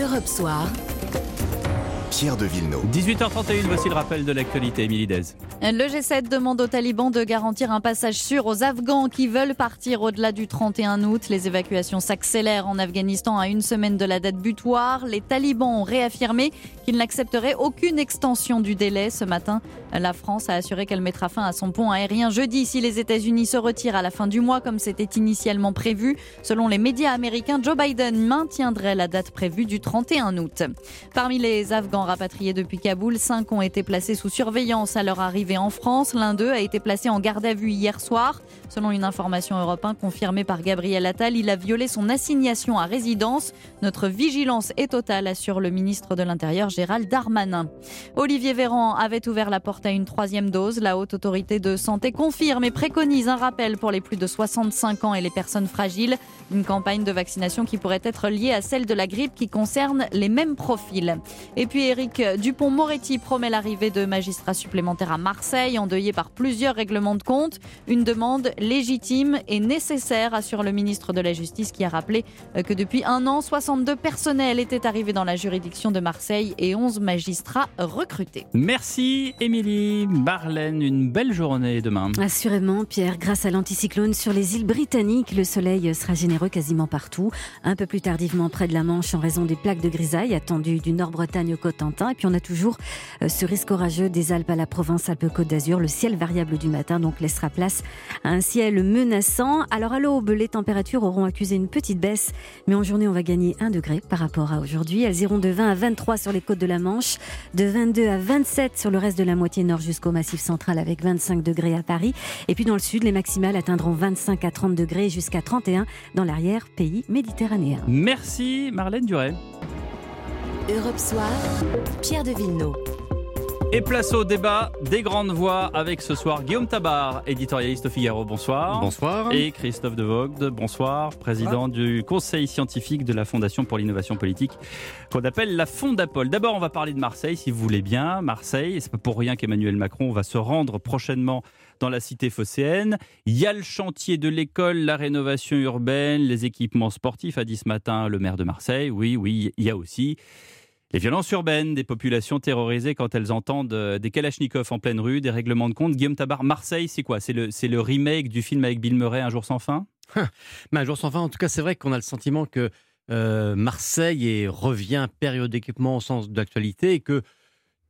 Europe Soir. Pierre de Villeneuve. 18h31, voici le rappel de l'actualité, Émilie Dez. Le G7 demande aux talibans de garantir un passage sûr aux Afghans qui veulent partir au-delà du 31 août. Les évacuations s'accélèrent en Afghanistan à une semaine de la date butoir. Les talibans ont réaffirmé qu'ils n'accepteraient aucune extension du délai. Ce matin, la France a assuré qu'elle mettra fin à son pont aérien jeudi si les États-Unis se retirent à la fin du mois comme c'était initialement prévu. Selon les médias américains, Joe Biden maintiendrait la date prévue du 31 août. Parmi les Afghans rapatriés depuis Kaboul, cinq ont été placés sous surveillance à leur arrivée en France. L'un d'eux a été placé en garde à vue hier soir. Selon une information européenne confirmée par Gabriel Attal, il a violé son assignation à résidence. Notre vigilance est totale, assure le ministre de l'Intérieur Gérald Darmanin. Olivier Véran avait ouvert la porte à une troisième dose. La haute autorité de santé confirme et préconise un rappel pour les plus de 65 ans et les personnes fragiles. Une campagne de vaccination qui pourrait être liée à celle de la grippe qui concerne les mêmes profils. Et puis Éric Dupont-Moretti promet l'arrivée de magistrats supplémentaires à Marseille, endeuillé par plusieurs règlements de compte. Une demande légitime et nécessaire, assure le ministre de la Justice qui a rappelé que depuis un an, 62 personnels étaient arrivés dans la juridiction de Marseille et 11 magistrats recrutés. Merci Émilie. Marlène, une belle journée demain. Assurément, Pierre, grâce à l'anticyclone sur les îles britanniques, le soleil sera généreux quasiment partout. Un peu plus tardivement près de la Manche en raison des plaques de grisaille attendues du Nord-Bretagne au Cotentin. Et puis on a toujours euh, ce risque orageux des Alpes à la Provence, Alpes-Côte d'Azur. Le ciel variable du matin donc laissera place à un ciel menaçant. Alors à l'aube, les températures auront accusé une petite baisse, mais en journée on va gagner 1 degré par rapport à aujourd'hui. Elles iront de 20 à 23 sur les côtes de la Manche, de 22 à 27 sur le reste de la moitié nord jusqu'au massif central avec 25 degrés à Paris. Et puis dans le sud, les maximales atteindront 25 à 30 degrés jusqu'à 31 dans l'arrière pays méditerranéen. Merci Marlène Duret. Europe Soir. Pierre de Villeneuve. Et place au débat des grandes voix avec ce soir Guillaume Tabar, éditorialiste au Figaro. Bonsoir. Bonsoir. Et Christophe de Vogt, bonsoir, président du conseil scientifique de la Fondation pour l'innovation politique, qu'on appelle la Fondapol. D'abord, on va parler de Marseille, si vous voulez bien. Marseille, et c'est pas pour rien qu'Emmanuel Macron va se rendre prochainement dans la cité phocéenne. Il y a le chantier de l'école, la rénovation urbaine, les équipements sportifs, a dit ce matin le maire de Marseille. Oui, oui, il y a aussi les violences urbaines, des populations terrorisées quand elles entendent des kalachnikovs en pleine rue, des règlements de compte. Guillaume Tabar, Marseille, c'est quoi? C'est le, remake du film avec Bill Murray, Un jour sans fin? Mais Un jour sans fin, en tout cas, c'est vrai qu'on a le sentiment que euh, Marseille est, revient périodiquement au sens de l'actualité et que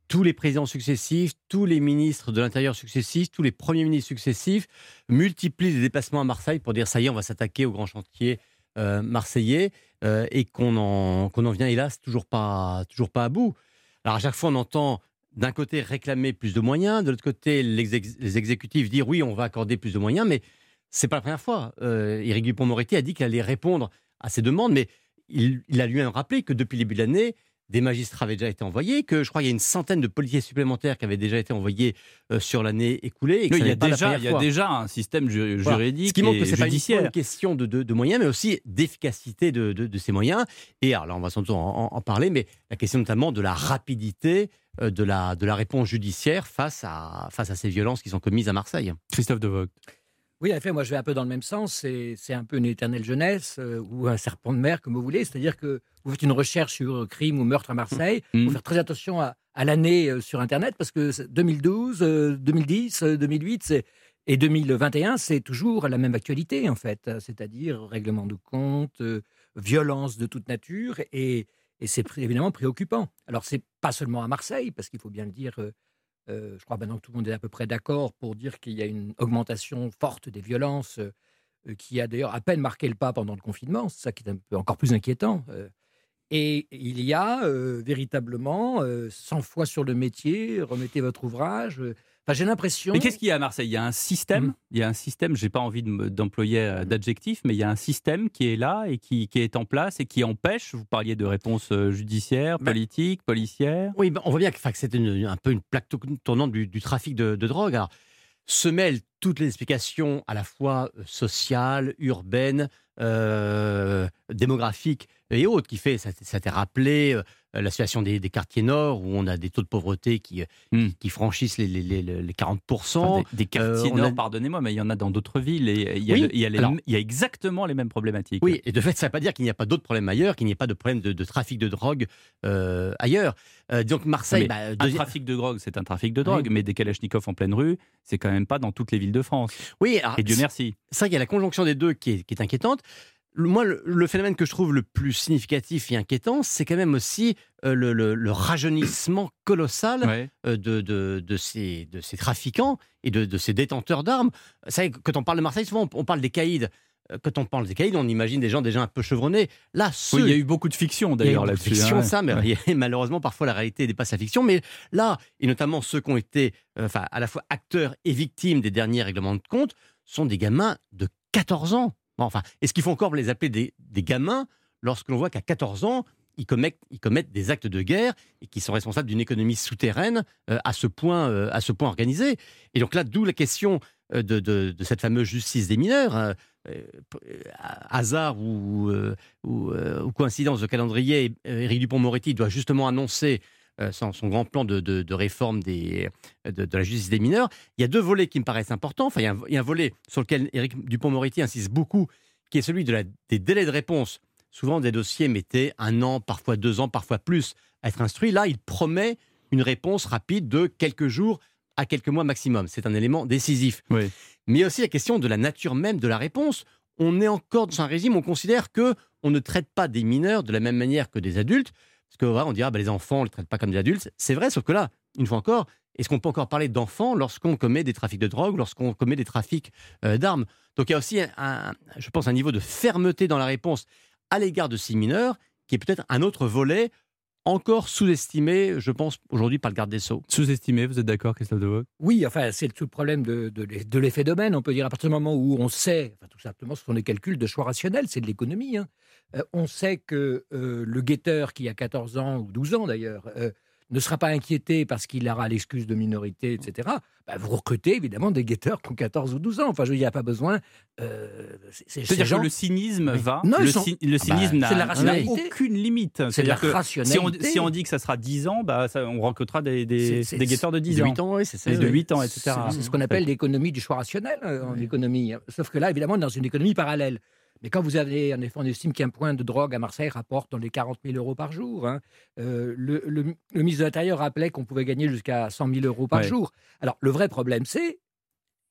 tous les présidents successifs, tous les ministres de l'Intérieur successifs, tous les premiers ministres successifs multiplient les déplacements à Marseille pour dire ça y est, on va s'attaquer au grand chantier euh, marseillais euh, et qu'on en, en vient, hélas, toujours pas, toujours pas à bout. Alors à chaque fois, on entend d'un côté réclamer plus de moyens, de l'autre côté, les exécutifs dire oui, on va accorder plus de moyens, mais c'est pas la première fois. Euh, Éric Dupond-Moretti a dit qu'il allait répondre à ces demandes, mais il, il a lui-même rappelé que depuis le début de l'année, des magistrats avaient déjà été envoyés, que je crois qu'il y a une centaine de policiers supplémentaires qui avaient déjà été envoyés euh, sur l'année écoulée. il, y a déjà, il y a déjà un système ju juridique. Ce qui montre que c'est pas une question de, de, de, moyens, mais aussi d'efficacité de, de, ces moyens. Et alors là, on va sans doute en, en, parler, mais la question notamment de la rapidité euh, de, la, de la réponse judiciaire face à, face à ces violences qui sont commises à Marseille. Christophe De oui, en effet, moi je vais un peu dans le même sens. C'est un peu une éternelle jeunesse euh, ou un serpent de mer, comme vous voulez. C'est-à-dire que vous faites une recherche sur crime ou meurtre à Marseille. Il faut mmh. faire très attention à, l'année euh, sur Internet parce que 2012, 2010, 2008 et 2021, c'est toujours la même actualité en fait. C'est-à-dire règlement de compte, euh, violence de toute nature et, et c'est évidemment préoccupant. Alors c'est pas seulement à Marseille parce qu'il faut bien le dire euh, je crois maintenant que tout le monde est à peu près d'accord pour dire qu'il y a une augmentation forte des violences euh, qui a d'ailleurs à peine marqué le pas pendant le confinement. C'est ça qui est un peu encore plus inquiétant. Euh. et il y a véritablement 100 fois sur le métier, remettez votre ouvrage, j'ai l'impression. Mais qu'est-ce qu'il y a à Marseille? Il y a un système. Mmh. Il y a un système. J'ai pas envie d'employer euh, d'adjectif, mais il y a un système qui est là et qui, qui, est en place et qui empêche. Vous parliez de réponses euh, judiciaires, ben politiques, policières. Oui, ben on voit bien que, que c'est un peu une plaque tournante du, trafic de, drogue. Alors, se mêlent toutes les explications à la fois euh, sociales, urbaines, euh, démographiques et autres, qui fait, ça, ça t'est rappelé, la situation des, des quartiers nord, où on a des taux de pauvreté qui, Hmm. qui franchissent les, les, les, les 40%. Enfin, des, des quartiers Euh, on nord, a- pardonnez-moi, mais il y en a dans d'autres villes et il y a, Oui, le- il y a les- alors- il y a exactement les mêmes problématiques. Oui, et de fait, ça ne veut pas dire qu'il n'y a pas d'autres problèmes ailleurs, qu'il n'y ait pas de problème de, de trafic de drogue euh, ailleurs. Euh, donc Marseille, bah, Un trafic de drogue, c'est un trafic de drogue, mais des kalachnikovs en pleine rue, c'est quand même pas dans toutes les villes de France. oui, alors, Et Dieu merci. c'est vrai qu'il y a la conjonction des deux qui est, qui est inquiétante. Moi, le, le phénomène que je trouve le plus significatif et inquiétant, c'est quand même aussi euh, le, le- le rajeunissement colossal Ouais. euh, de, de, de ces, de ces trafiquants et de, ces détenteurs d'armes. Vous savez, quand on parle de Marseille, souvent on, on parle des caïds. Euh, Quand on parle des caïds, on imagine des gens déjà un peu chevronnés. Là, ceux, Oui, il y a eu beaucoup de fiction il y a d'ailleurs là-dessus. fiction, hein. ça, mais Ouais. malheureusement, parfois la réalité dépasse la fiction. Mais là, et notamment ceux qui ont été euh, enfin, à la fois acteurs et victimes des derniers règlements de compte, sont des gamins de 14 ans. Enfin, est-ce qu'il faut encore les appeler des, gamins lorsque l'on voit qu'à 14 ans, ils commettent, des actes de guerre et qui sont responsables d'une économie souterraine euh, à, ce point, euh, à ce point organisée Et donc là, d'où la question euh, de, cette fameuse justice des mineurs. hein. Hasard ou, ou, coïncidence de calendrier, Éric Dupont-Moretti doit justement annoncer son, son grand plan de, de- de réforme des, de, de la justice des mineurs. Il y a deux volets qui me paraissent importants. Enfin, il y a un, il y a un volet sur lequel Éric Dupont-Moretti insiste beaucoup, qui est celui de la, des délais de réponse. Souvent, des dossiers mettaient un an, parfois deux ans, parfois plus à être instruits. Là, il promet une réponse rapide de quelques jours à quelques mois maximum. C'est un élément décisif. Oui. Mais il y a aussi la question de la nature même de la réponse. On est encore dans un régime, on considère que on ne traite pas des mineurs de la même manière que des adultes. Parce que on dira, bah, les enfants, on ne les traite pas comme des adultes. C'est vrai, sauf que là, une fois encore, est-ce qu'on peut encore parler d'enfants lorsqu'on commet des trafics de drogue, lorsqu'on commet des trafics euh, d'armes? Donc il y a aussi, je pense, un niveau de fermeté dans la réponse à l'égard de ces mineurs, qui est peut-être un autre volet encore sous-estimé, je pense, aujourd'hui par le garde des Sceaux. Sous-estimé, vous êtes d'accord, Christophe Oui, enfin, c'est tout le problème de, de l'e- de l'effet domaine. On peut dire à partir du moment où on sait, enfin, tout simplement, ce sont des calculs de choix rationnels, c'est de l'économie. hein. Euh, on sait que euh, le guetteur qui a 14 ans ou 12 ans d'ailleurs euh, ne sera pas inquiété parce qu'il aura l'excuse de minorité, etc. Bah, vous recrutez évidemment des guetteurs qui ont 14 ou 12 ans. Enfin, je veux dire, il n'y a pas besoin. euh, c'est- c'est- ces C'est-à-dire gens- que le cynisme Oui. va. Non, ils le, sont- ci- le bah, cynisme n'a aucune limite. C'est de la C'est-à-dire que si on, rationalité. si on dit que ça sera 10 ans, bah, ça- on recrutera des, guetteurs de 10 De ans. 8 ans, oui, c'est ça. Et de oui. 8 ans, etc. C'est ce qu'on appelle l'économie du choix rationnel euh, en économie. Sauf que là, évidemment, dans une économie parallèle. Mais quand vous avez, en effet, on estime qu'un point de drogue à Marseille rapporte dans les 40 000 euros par jour. hein. Euh, le, le- le ministre de l'Intérieur rappelait qu'on pouvait gagner jusqu'à 100 000 euros par Ouais. jour. Alors, le vrai problème, c'est.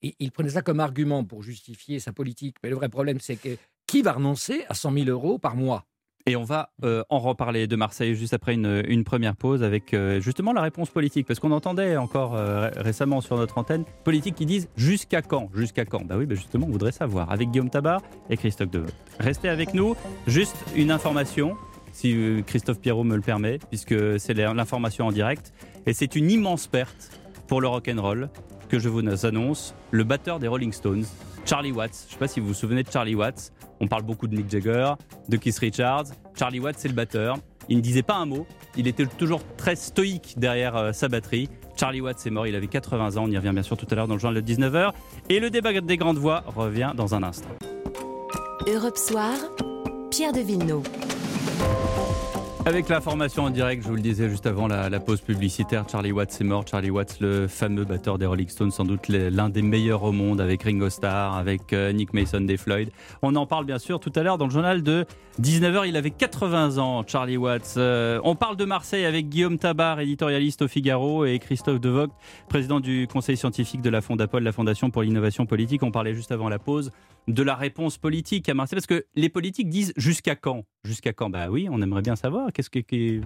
Il, il prenait ça comme argument pour justifier sa politique. Mais le vrai problème, c'est que qui va renoncer à 100 000 euros par mois? Et on va euh, en reparler de Marseille juste après une, première pause avec euh, justement la réponse politique. Parce qu'on entendait encore euh, ré- récemment sur notre antenne, politiques qui disent jusqu'à quand? Jusqu'à quand? Bah oui, bah justement, on voudrait savoir. Avec Guillaume Tabar et Christophe Deveau. Restez avec nous. Juste une information, si Christophe Pierrot me le permet, puisque c'est l'information en direct. Et c'est une immense perte pour le rock'n'roll que je vous annonce. Le batteur des Rolling Stones, Charlie Watts. Je ne sais pas si vous vous souvenez de Charlie Watts. On parle beaucoup de Mick Jagger, de Keith Richards. Charlie Watts, c'est le batteur. Il ne disait pas un mot. Il était toujours très stoïque derrière euh, sa batterie. Charlie Watts est mort, il avait 80 ans. On y revient bien sûr tout à l'heure dans le journal de 19h. Et le débat des grandes voix revient dans un instant. Europe Soir, Pierre de Villeneuve. Avec l'information en direct, je vous le disais juste avant la, la pause publicitaire, Charlie Watts est mort. Charlie Watts, le fameux batteur des Rolling Stones, sans doute l'un des meilleurs au monde, avec Ringo Starr, avec euh, Nick Mason des Floyd. On en parle bien sûr tout à l'heure dans le journal de 19h. Il avait 80 ans, Charlie Watts. Euh, on parle de Marseille avec Guillaume Tabar, éditorialiste au Figaro, et Christophe Devogt, président du conseil scientifique de la Fondapol, la Fondation pour l'innovation politique. On parlait juste avant la pause de la réponse politique à Marseille, parce que les politiques disent jusqu'à quand? Jusqu'à quand? Bah oui, on aimerait bien savoir. Qu'est-ce que qui-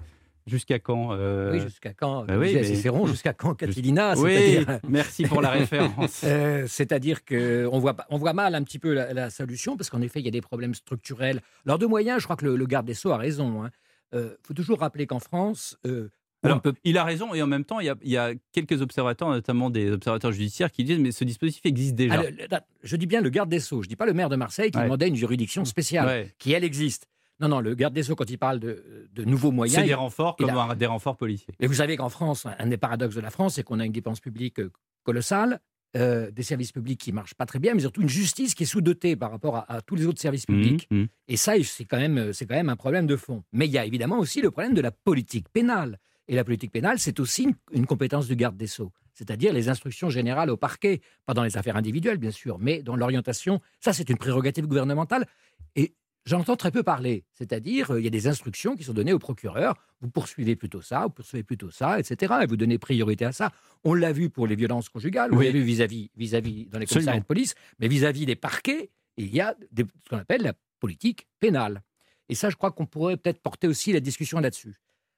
jusqu'à quand euh, Oui, jusqu'à quand bah oui, disait mais- Cicéron, jusqu'à quand Catilina Oui, merci pour la référence. Euh, C'est-à-dire qu'on voit, on voit mal un petit peu la, la solution, parce qu'en effet, il y a des problèmes structurels. Alors, de moyens, je crois que le, le garde des Sceaux a raison. Il faut toujours rappeler qu'en France, euh, on Alors, ne peut il a raison, et en même temps, il y a, il y a quelques observateurs, notamment des observateurs judiciaires, qui disent mais ce dispositif existe déjà. Ah, le- le- je dis bien le garde des Sceaux, je dis pas le maire de Marseille qui Ouais. demandait une juridiction spéciale, Ouais. qui elle existe. Non, non, le garde des Sceaux, quand il parle de, de nouveaux moyens. C'est des renforts comme a- des renforts policiers. Et vous savez qu'en France, un des paradoxes de la France, c'est qu'on a une dépense publique euh, colossale euh, des services publics qui marchent pas très bien, mais surtout une justice qui est sous-dotée par rapport à, à tous les autres services Mmh, publics. mmh. Et ça, c'est quand, même, c'est quand même un problème de fond. Mais il y a évidemment aussi le problème de la politique pénale. Et la politique pénale, c'est aussi une, une compétence du garde des Sceaux, c'est-à-dire les instructions générales au parquet, pas dans les affaires individuelles, bien sûr, mais dans l'orientation. Ça, c'est une prérogative gouvernementale. Et j'entends très peu parler. C'est-à-dire, euh, il y a des instructions qui sont données au procureur. Vous poursuivez plutôt ça, vous poursuivez plutôt ça, etc. Et vous donnez priorité à ça. On l'a vu pour les violences conjugales, on l'a vu vis-à-vis, vis-à-vis dans les commissariats de police, mais vis-à-vis des parquets, il y a des- ce qu'on appelle la politique pénale. Et ça, je crois qu'on pourrait peut-être porter aussi la discussion là-dessus.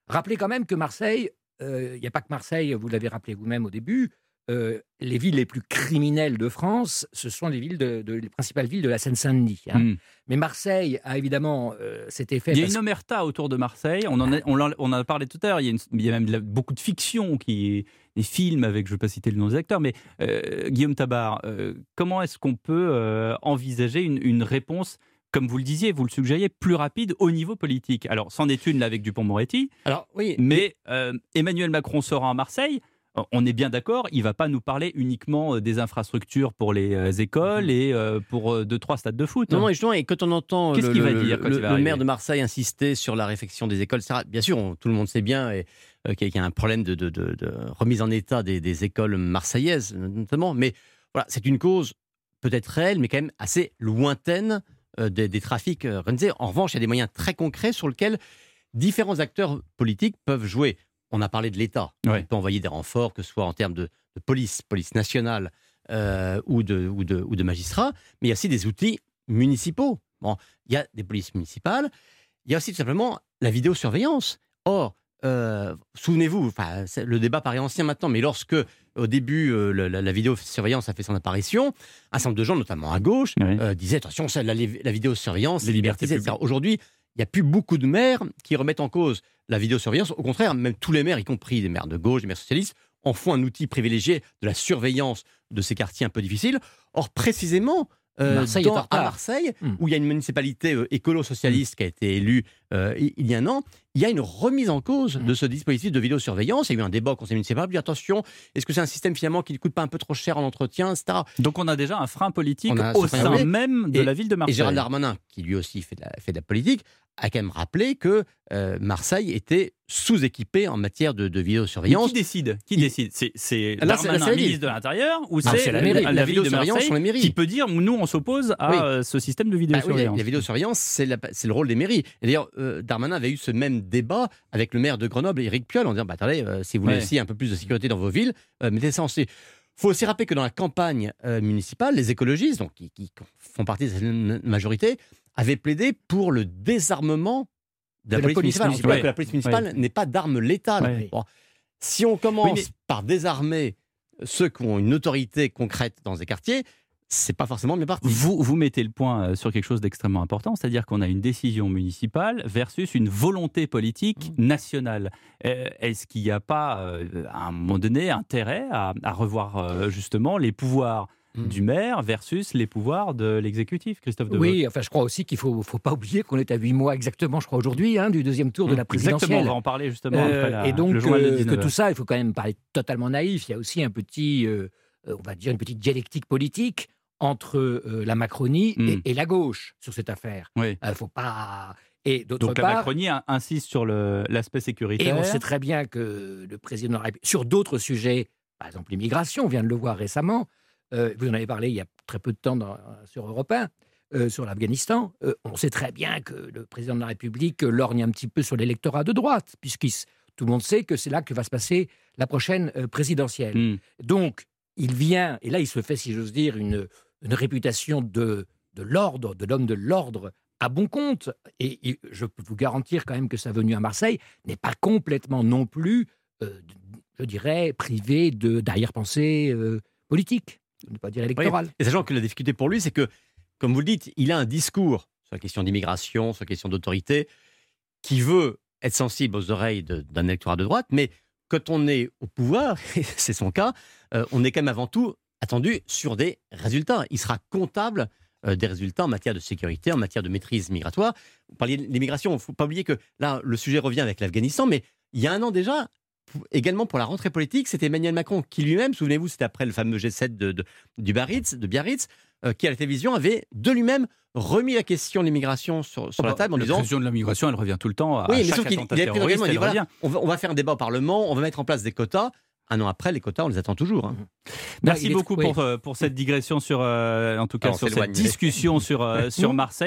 Rappelez quand même que Marseille, euh, il n'y a pas que Marseille, vous l'avez rappelé vous-même au début, euh, les villes les plus criminelles de France, ce sont les villes de, de- les principales villes de la Seine-Saint-Denis. hein. Mmh. Mais Marseille a évidemment euh, cet effet. Il y a une omerta autour de Marseille. On en a, on en, on en a parlé tout à l'heure. Il y a, une- il y a même de la- beaucoup de fiction, qui, des films avec, je ne vais pas citer le nom des acteurs, mais euh, Guillaume Tabar, comment est-ce qu'on peut envisager une, une réponse, comme vous le disiez, vous le suggériez, plus rapide au niveau politique? Alors, c'en est une là avec Dupont-Moretti, Alors oui, mais euh, Emmanuel Macron sera à Marseille. On est bien d'accord, il va pas nous parler uniquement euh, des infrastructures pour les euh, écoles et euh, pour deux trois stades de foot. Non, non, et justement, et quand on entend le, va dire quand le- va maire de Marseille insister sur la réfection des écoles, bien sûr, on- tout le monde sait bien et, euh, qu'il y a- un problème de, de- de- de remise en état des, des écoles marseillaises, notamment. Mais voilà, c'est une cause peut-être réelle, mais quand même assez lointaine euh, des, des trafics euh. En revanche, il y a des moyens très concrets sur lesquels différents acteurs politiques peuvent jouer. On a parlé de l'État. Ouais. Il peut envoyer des renforts, que ce soit en termes de, de police, police nationale euh, ou, de, ou, de, ou de magistrats, mais il y a aussi des outils municipaux. Bon, il y a des polices municipales, il y a aussi tout simplement la vidéosurveillance. Or, euh, souvenez-vous, enfin, le débat paraît ancien maintenant, mais lorsque au début euh, la, la vidéosurveillance a fait son apparition, un certain nombre de gens, notamment à gauche, Oui. euh, disaient attention, la, la vidéosurveillance, Les libertés liberté, etc. Aujourd'hui, il n'y a plus beaucoup de maires qui remettent en cause la vidéosurveillance. Au contraire, même tous les maires, y compris des maires de gauche, des maires socialistes, en font un outil privilégié de la surveillance de ces quartiers un peu difficiles. Or, précisément, euh, Marseille dans- à. Marseille, Hmm. où il y a une municipalité euh, écolo-socialiste qui a été élue euh, il y a un an, il y a une remise en cause de ce dispositif de vidéosurveillance. Il y a eu un débat au conseil municipal, dit attention, est-ce que c'est un système finalement qui ne coûte pas un peu trop cher en entretien, etc. Donc on a déjà un frein politique un au sein oui. même de Et- la ville de Et Marseille. Gérald Darmanin, qui lui aussi fait de la, fait de la politique, a quand même rappelé que euh, Marseille était sous-équipé en matière de, de Mais vidéosurveillance. qui décide? Qui Il- décide? C'est, c'est c'est- Darmanin, c'est la ministre de l'Intérieur, ou Ah, c'est, c'est la mairie. la, La ville de vidéosurveillance Marseille sont les mairies. qui peut dire nous on s'oppose à Oui. euh, ce système de Bah oui, vidéosurveillance la, la vidéosurveillance, c'est c'est le rôle des mairies. Et d'ailleurs, euh, Darmanin avait eu ce même débat avec le maire de Grenoble, Éric Piolle, en disant bah, attendez, euh, si vous voulez Ouais. aussi un peu plus de sécurité dans vos villes, mettez ça en Il faut aussi rappeler que dans la campagne euh, municipale, les écologistes, donc, qui, qui font partie de cette majorité, avaient plaidé pour le désarmement de la, police, municipale. Que la police municipale n'est pas. Ouais. Bon, si on commence Oui, mais- par désarmer ceux qui ont une autorité concrète dans ces quartiers, c'est pas forcément bien parti. Vous, vous mettez le point euh, sur quelque chose d'extrêmement important, c'est-à-dire qu'on a une décision municipale versus une volonté politique Mmh. nationale. Euh, Est-ce qu'il n'y a pas, euh, à un moment donné, intérêt à, à revoir justement les pouvoirs Mmh. du maire versus les pouvoirs de l'exécutif, Christophe Deveau Oui, enfin, je crois aussi qu'il ne faut, faut pas oublier qu'on est à huit mois exactement, je crois, aujourd'hui, hein, du deuxième tour de la Exactement, présidentielle. on va en parler justement Euh, après la- et donc, le euh, que 19 tout ça, il faut quand même parler totalement naïf. Il y a aussi un petit, euh, on va dire, une petite dialectique politique entre euh, la Macronie Mm. et, et la gauche sur cette affaire. Oui. Il faut pas. Et d'autre Donc la part, Macronie in- insiste sur l'aspect et sécuritaire. on sait très bien que le président de la République, sur d'autres sujets, par exemple l'immigration, on vient de le voir récemment, euh, vous en avez parlé il y a très peu de temps dans- sur Europe 1, euh, sur l'Afghanistan, euh, on sait très bien que le président de la République lorgne un petit peu sur l'électorat de droite, puisque tout le monde sait que c'est là que va se passer la prochaine euh, présidentielle. Hmm. Donc, il vient, et là, il se fait, si j'ose dire, une, une réputation de, de l'ordre, de l'homme de l'ordre à bon compte. Et, et je peux vous garantir quand même que sa venue à Marseille n'est pas complètement non plus, euh, je dirais, privée de- d'arrière-pensée euh, politique, ne pas dire électorale. Et sachant que la difficulté pour lui, c'est que, comme vous le dites, il a un discours sur la question d'immigration, sur la question d'autorité, qui veut être sensible aux oreilles d'un électorat de droite, mais quand on est au pouvoir, et c'est son cas, euh, on est quand même avant tout attendu sur des résultats. Il sera comptable euh, des résultats en matière de sécurité, en matière de maîtrise migratoire. Vous parliez de l'immigration, il ne faut pas oublier que là, le sujet revient avec l'Afghanistan, mais il y a un an déjà, également pour la rentrée politique, c'était Emmanuel Macron qui lui-même, souvenez-vous, c'était après le fameux G7 de, de- du Biarritz, de Biarritz, euh, qui à la télévision avait de lui-même remis la question de l'immigration sur, sur la table en la disant question de la migration, elle revient tout le temps. À oui, mais chaque attentat il terroriste, il dit voilà, on va, on va faire un débat au Parlement, on va mettre en place des quotas. Un an après, les quotas, on les attend toujours. hein. Merci il est- beaucoup pour, euh, pour cette digression sur, euh, en tout cas, Alors, on sur cette discussion sur, euh, sur Marseille.